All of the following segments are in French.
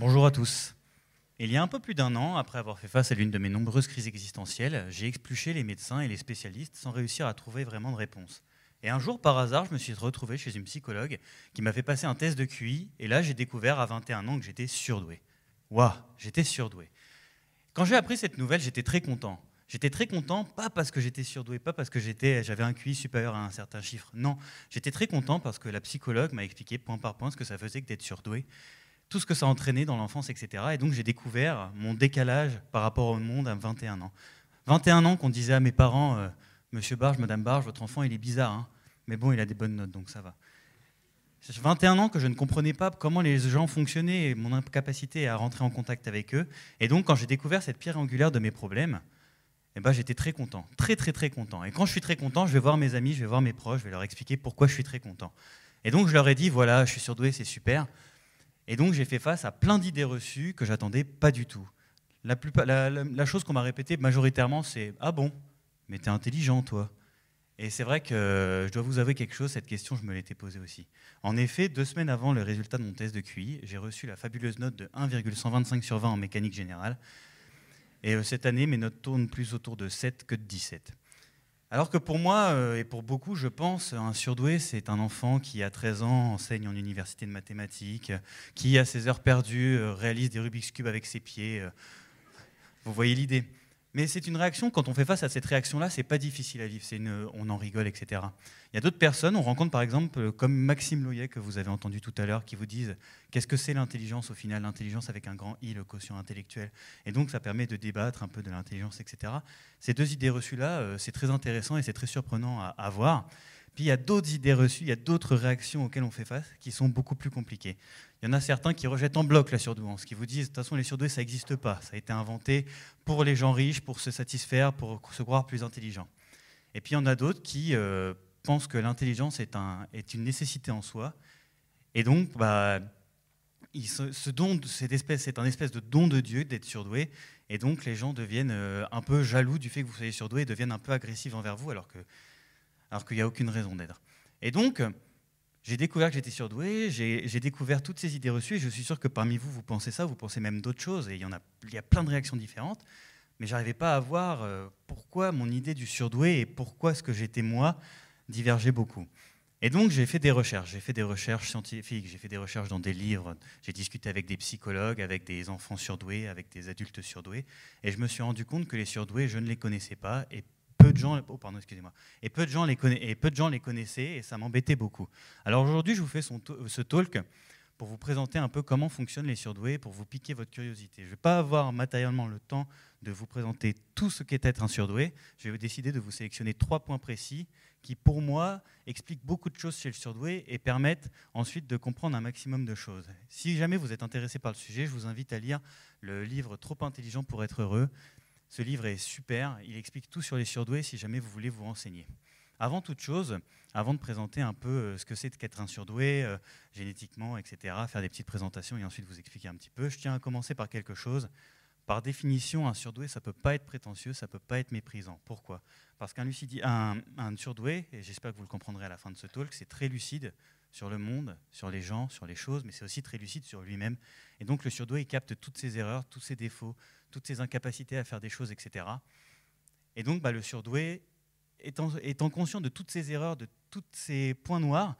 Bonjour à tous. Il y a un peu plus d'un an, après avoir fait face à l'une de mes nombreuses crises existentielles, j'ai expluché les médecins et les spécialistes sans réussir à trouver vraiment de réponse. Et un jour, par hasard, je me suis retrouvé chez une psychologue qui m'a fait passer un test de QI, et là, j'ai découvert à 21 ans que j'étais surdoué. Waouh, j'étais surdoué. Quand j'ai appris cette nouvelle, j'étais très content. J'étais très content, pas parce que j'étais surdoué, pas parce que j'avais un QI supérieur à un certain chiffre. Non, j'étais très content parce que la psychologue m'a expliqué point par point ce que ça faisait que d'être surdoué, tout ce que ça entraînait dans l'enfance, etc. Et donc j'ai découvert mon décalage par rapport au monde à 21 ans. 21 ans qu'on disait à mes parents, euh, Monsieur Barge, Madame Barge, votre enfant il est bizarre, hein. mais bon, il a des bonnes notes, donc ça va. 21 ans que je ne comprenais pas comment les gens fonctionnaient et mon incapacité à rentrer en contact avec eux. Et donc quand j'ai découvert cette pierre angulaire de mes problèmes, eh ben, j'étais très content, très très très content. Et quand je suis très content, je vais voir mes amis, je vais voir mes proches, je vais leur expliquer pourquoi je suis très content. Et donc je leur ai dit, voilà, je suis surdoué, c'est super. Et donc j'ai fait face à plein d'idées reçues que j'attendais pas du tout. La, chose qu'on m'a répétée majoritairement, c'est Ah bon, mais t'es intelligent toi. Et c'est vrai que je dois vous avouer quelque chose, cette question, je me l'étais posée aussi. En effet, deux semaines avant le résultat de mon test de QI, j'ai reçu la fabuleuse note de 1,125 sur 20 en mécanique générale, et euh, cette année, mes notes tournent plus autour de 7 que de 17. Alors que pour moi, euh, et pour beaucoup, je pense, un surdoué, c'est un enfant qui, à 13 ans, enseigne en université de mathématiques, qui, à ses heures perdues, euh, réalise des Rubik's Cube avec ses pieds. Vous voyez l'idée? Mais c'est une réaction, quand on fait face à cette réaction-là, c'est pas difficile à vivre, une, on en rigole, etc. Il y a d'autres personnes, on rencontre par exemple, comme Maxime Loyer, que vous avez entendu tout à l'heure, qui vous disent qu'est-ce que c'est l'intelligence au final, l'intelligence avec un grand I, le quotient intellectuel? Et donc ça permet de débattre un peu de l'intelligence, etc. Ces deux idées reçues-là, euh, c'est très intéressant et c'est très surprenant à, à voir. Puis il y a d'autres idées reçues, il y a d'autres réactions auxquelles on fait face qui sont beaucoup plus compliquées. Il y en a certains qui rejettent en bloc la surdouance, qui vous disent de toute façon les surdoués ça n'existe pas, ça a été inventé pour les gens riches, pour se satisfaire, pour se croire plus intelligents. Et puis il y en a d'autres qui euh, pensent que l'intelligence est, un, est, une nécessité en soi, et donc bah, ce, don, cette espèce, c'est un espèce de don de Dieu d'être surdoué, et donc les gens deviennent euh, un peu jaloux du fait que vous soyez surdoué, et deviennent un peu agressifs envers vous, alors que alors qu'il n'y a aucune raison d'être. Et donc, j'ai découvert que j'étais surdoué, j'ai découvert toutes ces idées reçues, et je suis sûr que parmi vous, vous pensez ça, vous pensez même d'autres choses, et il y, a plein de réactions différentes, mais j'arrivais pas à voir euh, pourquoi mon idée du surdoué et pourquoi ce que j'étais moi divergeait beaucoup. Et donc j'ai fait des recherches, j'ai fait des recherches scientifiques, j'ai fait des recherches dans des livres, j'ai discuté avec des psychologues, avec des enfants surdoués, avec des adultes surdoués, et je me suis rendu compte que les surdoués, je ne les connaissais pas, et peu de gens, oh, pardon, excusez-moi, et peu de gens les et peu de gens les connaissaient et ça m'embêtait beaucoup. Alors aujourd'hui, je vous fais ce talk pour vous présenter un peu comment fonctionnent les surdoués, pour vous piquer votre curiosité. Je ne vais pas avoir matériellement le temps de vous présenter tout ce qu'est être un surdoué. Je vais décider de vous sélectionner trois points précis qui, pour moi, expliquent beaucoup de choses chez le surdoué et permettent ensuite de comprendre un maximum de choses. Si jamais vous êtes intéressé par le sujet, je vous invite à lire le livre Trop intelligent pour être heureux ce livre est super, il explique tout sur les surdoués si jamais vous voulez vous renseigner. Avant toute chose, avant de présenter un peu euh, ce que c'est qu'être un surdoué, euh, génétiquement, etc., faire des petites présentations et ensuite vous expliquer un petit peu, je tiens à commencer par quelque chose. Par définition, un surdoué, ça ne peut pas être prétentieux, ça ne peut pas être méprisant. Pourquoi? Parce qu'un un, un surdoué, et j'espère que vous le comprendrez à la fin de ce talk, c'est très lucide sur le monde, sur les gens, sur les choses, mais c'est aussi très lucide sur lui-même. Et donc le surdoué, il capte toutes ses erreurs, tous ses défauts, toutes ses incapacités à faire des choses, etc. Et donc bah, le surdoué, étant, étant, conscient de toutes ses erreurs, de tous ses points noirs,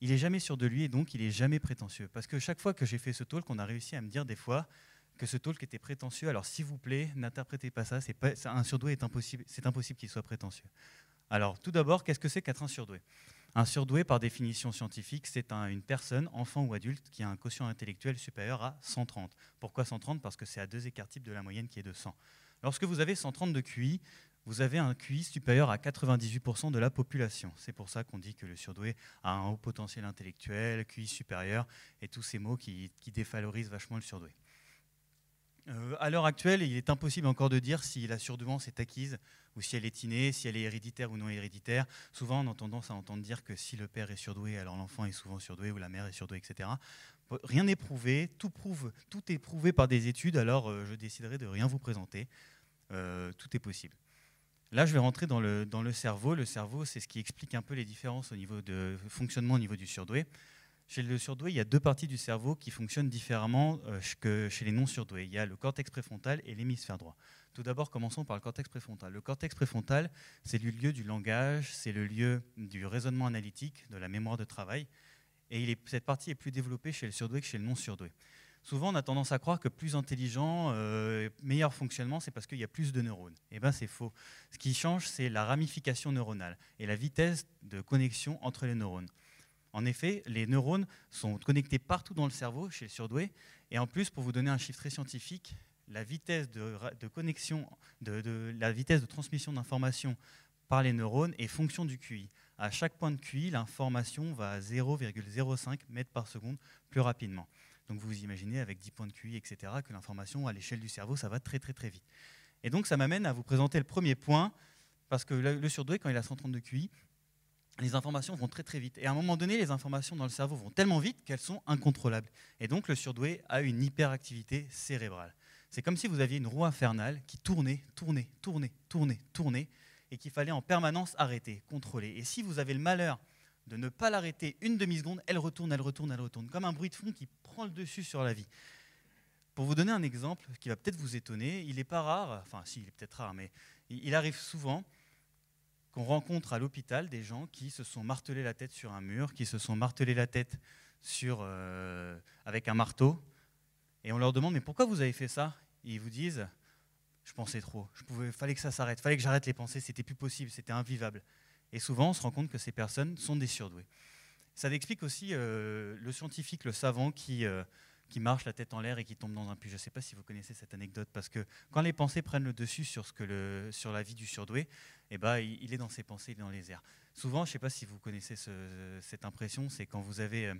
il est jamais sûr de lui et donc il est jamais prétentieux. Parce que chaque fois que j'ai fait ce talk, on a réussi à me dire des fois que ce talk était prétentieux. Alors s'il vous plaît, n'interprétez pas ça. Pas, un surdoué est impossible, c'est impossible qu'il soit prétentieux. Alors tout d'abord, qu'est-ce que c'est qu'être un surdoué? Un surdoué, par définition scientifique, c'est une personne, enfant ou adulte, qui a un quotient intellectuel supérieur à 130. Pourquoi 130 Parce que c'est à deux écarts types de la moyenne qui est de 100. Lorsque vous avez 130 de QI, vous avez un QI supérieur à 98% de la population. C'est pour ça qu'on dit que le surdoué a un haut potentiel intellectuel, QI supérieur, et tous ces mots qui, défavorisent vachement le surdoué. Euh, à l'heure actuelle, il est impossible encore de dire si la surdouance est acquise ou si elle est innée, si elle est héréditaire ou non héréditaire. Souvent, on a tendance à entendre dire que si le père est surdoué, alors l'enfant est souvent surdoué ou la mère est surdouée, etc. Rien n'est prouvé, tout, prouve, tout est prouvé par des études, alors euh, je déciderai de rien vous présenter. Euh, tout est possible. Là, je vais rentrer dans le, dans le cerveau. Le cerveau, c'est ce qui explique un peu les différences au niveau de fonctionnement au niveau du surdoué. Chez le surdoué, il y a deux parties du cerveau qui fonctionnent différemment euh, que chez les non-surdoués. Il y a le cortex préfrontal et l'hémisphère droit. Tout d'abord, commençons par le cortex préfrontal. Le cortex préfrontal, c'est le lieu du langage, c'est le lieu du raisonnement analytique, de la mémoire de travail. Et cette partie est plus développée chez le surdoué que chez le non-surdoué. Souvent, on a tendance à croire que plus intelligent, euh, meilleur fonctionnement, c'est parce qu'il y a plus de neurones. Eh bien, c'est faux. Ce qui change, c'est la ramification neuronale et la vitesse de connexion entre les neurones. En effet, les neurones sont connectés partout dans le cerveau chez le surdoué. Et en plus, pour vous donner un chiffre très scientifique, la vitesse de, connexion, de, la vitesse de transmission d'informations par les neurones est fonction du QI. À chaque point de QI, l'information va à 0,05 mètres par seconde plus rapidement. Donc vous imaginez avec 10 points de QI, etc., que l'information à l'échelle du cerveau, ça va très très très vite. Et donc ça m'amène à vous présenter le premier point, parce que le, surdoué, quand il a 132 QI, les informations vont très très vite. Et à un moment donné, les informations dans le cerveau vont tellement vite qu'elles sont incontrôlables. Et donc le surdoué a une hyperactivité cérébrale. C'est comme si vous aviez une roue infernale qui tournait, tournait, tournait, tournait, tournait, et qu'il fallait en permanence arrêter, contrôler. Et si vous avez le malheur de ne pas l'arrêter une demi-seconde, elle retourne, elle retourne, elle retourne, comme un bruit de fond qui prend le dessus sur la vie. Pour vous donner un exemple qui va peut-être vous étonner, il n'est pas rare, enfin si, il est peut-être rare, mais il arrive souvent qu'on rencontre à l'hôpital des gens qui se sont martelés la tête sur un mur, qui se sont martelés la tête sur, euh, avec un marteau, et on leur demande mais pourquoi vous avez fait ça? Ils vous disent je pensais trop, je pouvais, fallait que ça s'arrête, fallait que j'arrête les pensées, c'était plus possible, c'était invivable. Et souvent on se rend compte que ces personnes sont des surdoués. Ça explique aussi euh, le scientifique, le savant qui euh, qui marche la tête en l'air et qui tombe dans un puits. Je ne sais pas si vous connaissez cette anecdote, parce que quand les pensées prennent le dessus sur, ce que le, sur la vie du surdoué, eh ben, il, est dans ses pensées, il est dans les airs. Souvent, je ne sais pas si vous connaissez cette impression, c'est quand vous avez... Euh,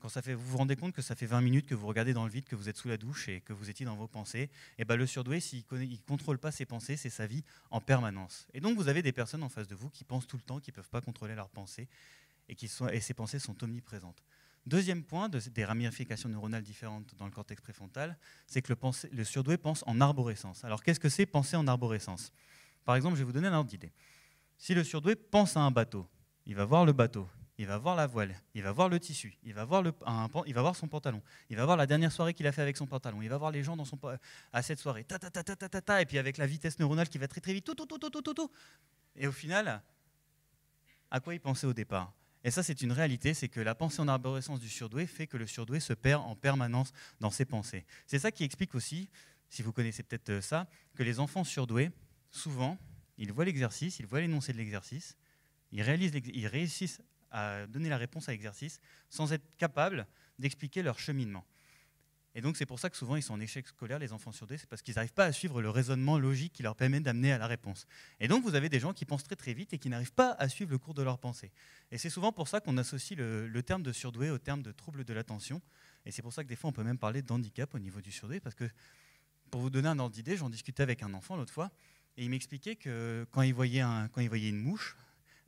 quand ça fait, vous vous rendez compte que ça fait 20 minutes que vous regardez dans le vide, que vous êtes sous la douche et que vous étiez dans vos pensées, et eh ben le surdoué, s'il ne contrôle pas ses pensées, c'est sa vie en permanence. Et donc vous avez des personnes en face de vous qui pensent tout le temps, qui ne peuvent pas contrôler leurs pensées, et, qui sont, et ces pensées sont omniprésentes. Deuxième point, des ramifications neuronales différentes dans le cortex préfrontal, c'est que le, surdoué pense en arborescence. Alors qu'est-ce que c'est penser en arborescence? Par exemple, je vais vous donner un ordre d'idée. Si le surdoué pense à un bateau, il va voir le bateau, il va voir la voile, il va voir le tissu, il va voir, son pantalon, il va voir la dernière soirée qu'il a fait avec son pantalon, il va voir les gens à cette soirée, ta, ta, ta, ta, ta, ta, et puis avec la vitesse neuronale qui va très très vite, tout, tout, tout, tout, tout, tout, tout. Et au final, à quoi il pensait au départ? Et ça, c'est une réalité, c'est que la pensée en arborescence du surdoué fait que le surdoué se perd en permanence dans ses pensées. C'est ça qui explique aussi, si vous connaissez peut-être euh, ça, que les enfants surdoués, souvent, ils voient l'exercice, ils voient l'énoncé de l'exercice, ils, ils réussissent à donner la réponse à l'exercice sans être capables d'expliquer leur cheminement. Et donc c'est pour ça que souvent ils sont en échec scolaire, les enfants surdoués, c'est parce qu'ils n'arrivent pas à suivre le raisonnement logique qui leur permet d'amener à la réponse. Et donc vous avez des gens qui pensent très très vite et qui n'arrivent pas à suivre le cours de leur pensée. Et c'est souvent pour ça qu'on associe le, terme de surdoué au terme de trouble de l'attention. Et c'est pour ça que des fois on peut même parler d'handicap au niveau du surdoué, parce que pour vous donner un ordre d'idée, j'en discutais avec un enfant l'autre fois, et il m'expliquait que quand il voyait, une mouche,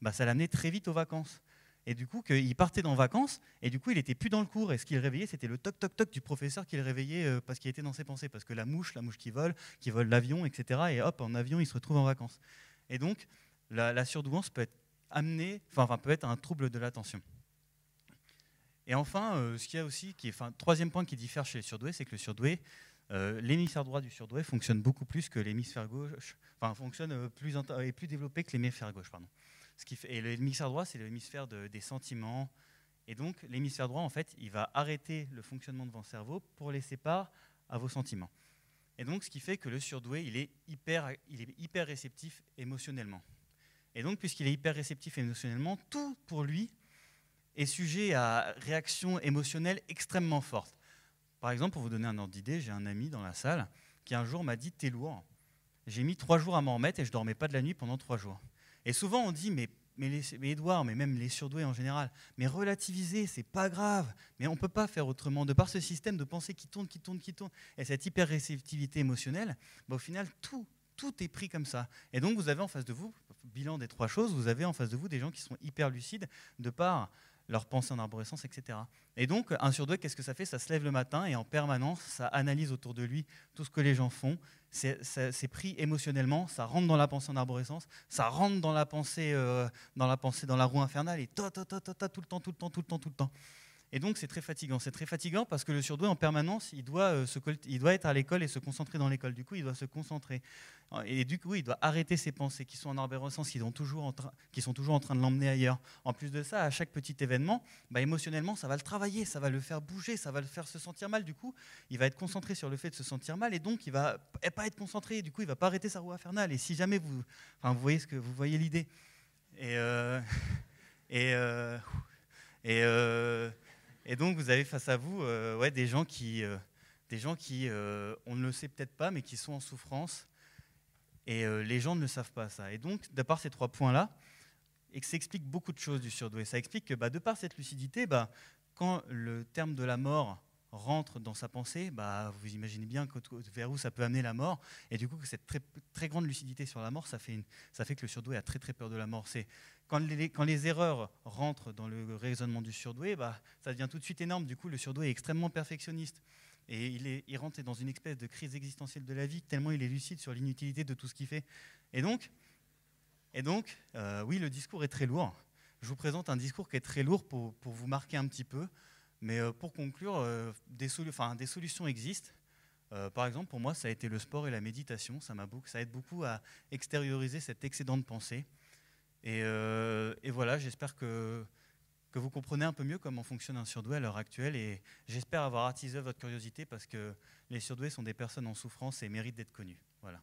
bah, ça l'amenait très vite aux vacances et du coup qu'il partait dans vacances, et du coup il était plus dans le cours, et ce qui le réveillait, c'était le toc toc toc du professeur qui le réveillait euh, parce qu'il était dans ses pensées, parce que la mouche, la mouche qui vole, qui vole l'avion, etc. Et hop, en avion, il se retrouve en vacances. Et donc la, surdouance peut être amenée, enfin, peut être un trouble de l'attention. Et enfin, euh, ce qu'il y a aussi, qui est, troisième point qui diffère chez les surdoués, c'est que le surdoué, euh, l'hémisphère droit du surdoué fonctionne beaucoup plus que l'hémisphère gauche, enfin fonctionne plus est plus développé que l'hémisphère gauche, pardon et l'hémisphère droit, c'est l'hémisphère des sentiments. Et donc, l'hémisphère droit, en fait, il va arrêter le fonctionnement de votre cerveau pour laisser part à vos sentiments. Et donc, ce qui fait que le surdoué, il est hyper, il est hyper réceptif émotionnellement. Et donc, puisqu'il est hyper réceptif émotionnellement, tout pour lui est sujet à réactions émotionnelles extrêmement fortes. Par exemple, pour vous donner un ordre d'idée, j'ai un ami dans la salle qui un jour m'a dit T'es lourd. J'ai mis trois jours à m'en remettre et je dormais pas de la nuit pendant trois jours. Et souvent, on dit, mais, mais, Edouard, mais même les surdoués en général, mais relativiser, c'est pas grave. Mais on ne peut pas faire autrement. De par ce système de pensée qui tourne, qui tourne, qui tourne, et cette hyper-réceptivité émotionnelle, bah, au final, tout, tout est pris comme ça. Et donc, vous avez en face de vous, bilan des trois choses, vous avez en face de vous des gens qui sont hyper lucides de par leur pensée en arborescence, etc. Et donc, un surdoué, qu'est-ce que ça fait? Ça se lève le matin et en permanence, ça analyse autour de lui tout ce que les gens font, c'est pris émotionnellement, ça rentre dans la pensée en arborescence, ça rentre dans la pensée, euh, dans la pensée, dans la roue infernale, et tout le temps, tout le temps, tout le temps, tout le temps. Et donc c'est très fatigant. C'est très fatigant parce que le surdoué en permanence, il doit, euh, se, il doit être à l'école et se concentrer dans l'école. Du coup, il doit se concentrer. Et du coup, il doit arrêter ses pensées qui sont en arborescence, qui sont qui sont toujours en train de l'emmener ailleurs. En plus de ça, à chaque petit événement, bah, émotionnellement, ça va le travailler, ça va le faire bouger, ça va le faire se sentir mal. Du coup, il va être concentré sur le fait de se sentir mal et donc il va pas être concentré. Du coup, il va pas arrêter sa roue infernale. Et si jamais vous, enfin, vous voyez ce que vous voyez l'idée. Et, euh, et, euh, et, et, donc, vous avez face à vous ouais, des gens qui, des gens qui on ne le sait peut-être pas, mais qui sont en souffrance. Et les gens ne le savent pas, ça. Et donc, de par ces trois points-là, et que ça explique beaucoup de choses du surdoué. Ça explique que bah, de par cette lucidité, bah, quand le terme de la mort rentre dans sa pensée, bah, vous imaginez bien vers où ça peut amener la mort. Et du coup, cette très, très grande lucidité sur la mort, ça fait, ça fait que le surdoué a très très peur de la mort. C'est quand les, erreurs rentrent dans le raisonnement du surdoué, bah, ça devient tout de suite énorme. Du coup, le surdoué est extrêmement perfectionniste. Et il, est, il rentre dans une espèce de crise existentielle de la vie, tellement il est lucide sur l'inutilité de tout ce qu'il fait. Et donc, et donc euh, oui, le discours est très lourd. Je vous présente un discours qui est très lourd pour, vous marquer un petit peu. Mais euh, pour conclure, euh, des, solutions existent. Par exemple, pour moi, ça a été le sport et la méditation. Ça, ça aide beaucoup à extérioriser cet excédent de pensée. Et, voilà, j'espère que, vous comprenez un peu mieux comment fonctionne un surdoué à l'heure actuelle. Et j'espère avoir attisé votre curiosité parce que les surdoués sont des personnes en souffrance et méritent d'être connus. Voilà.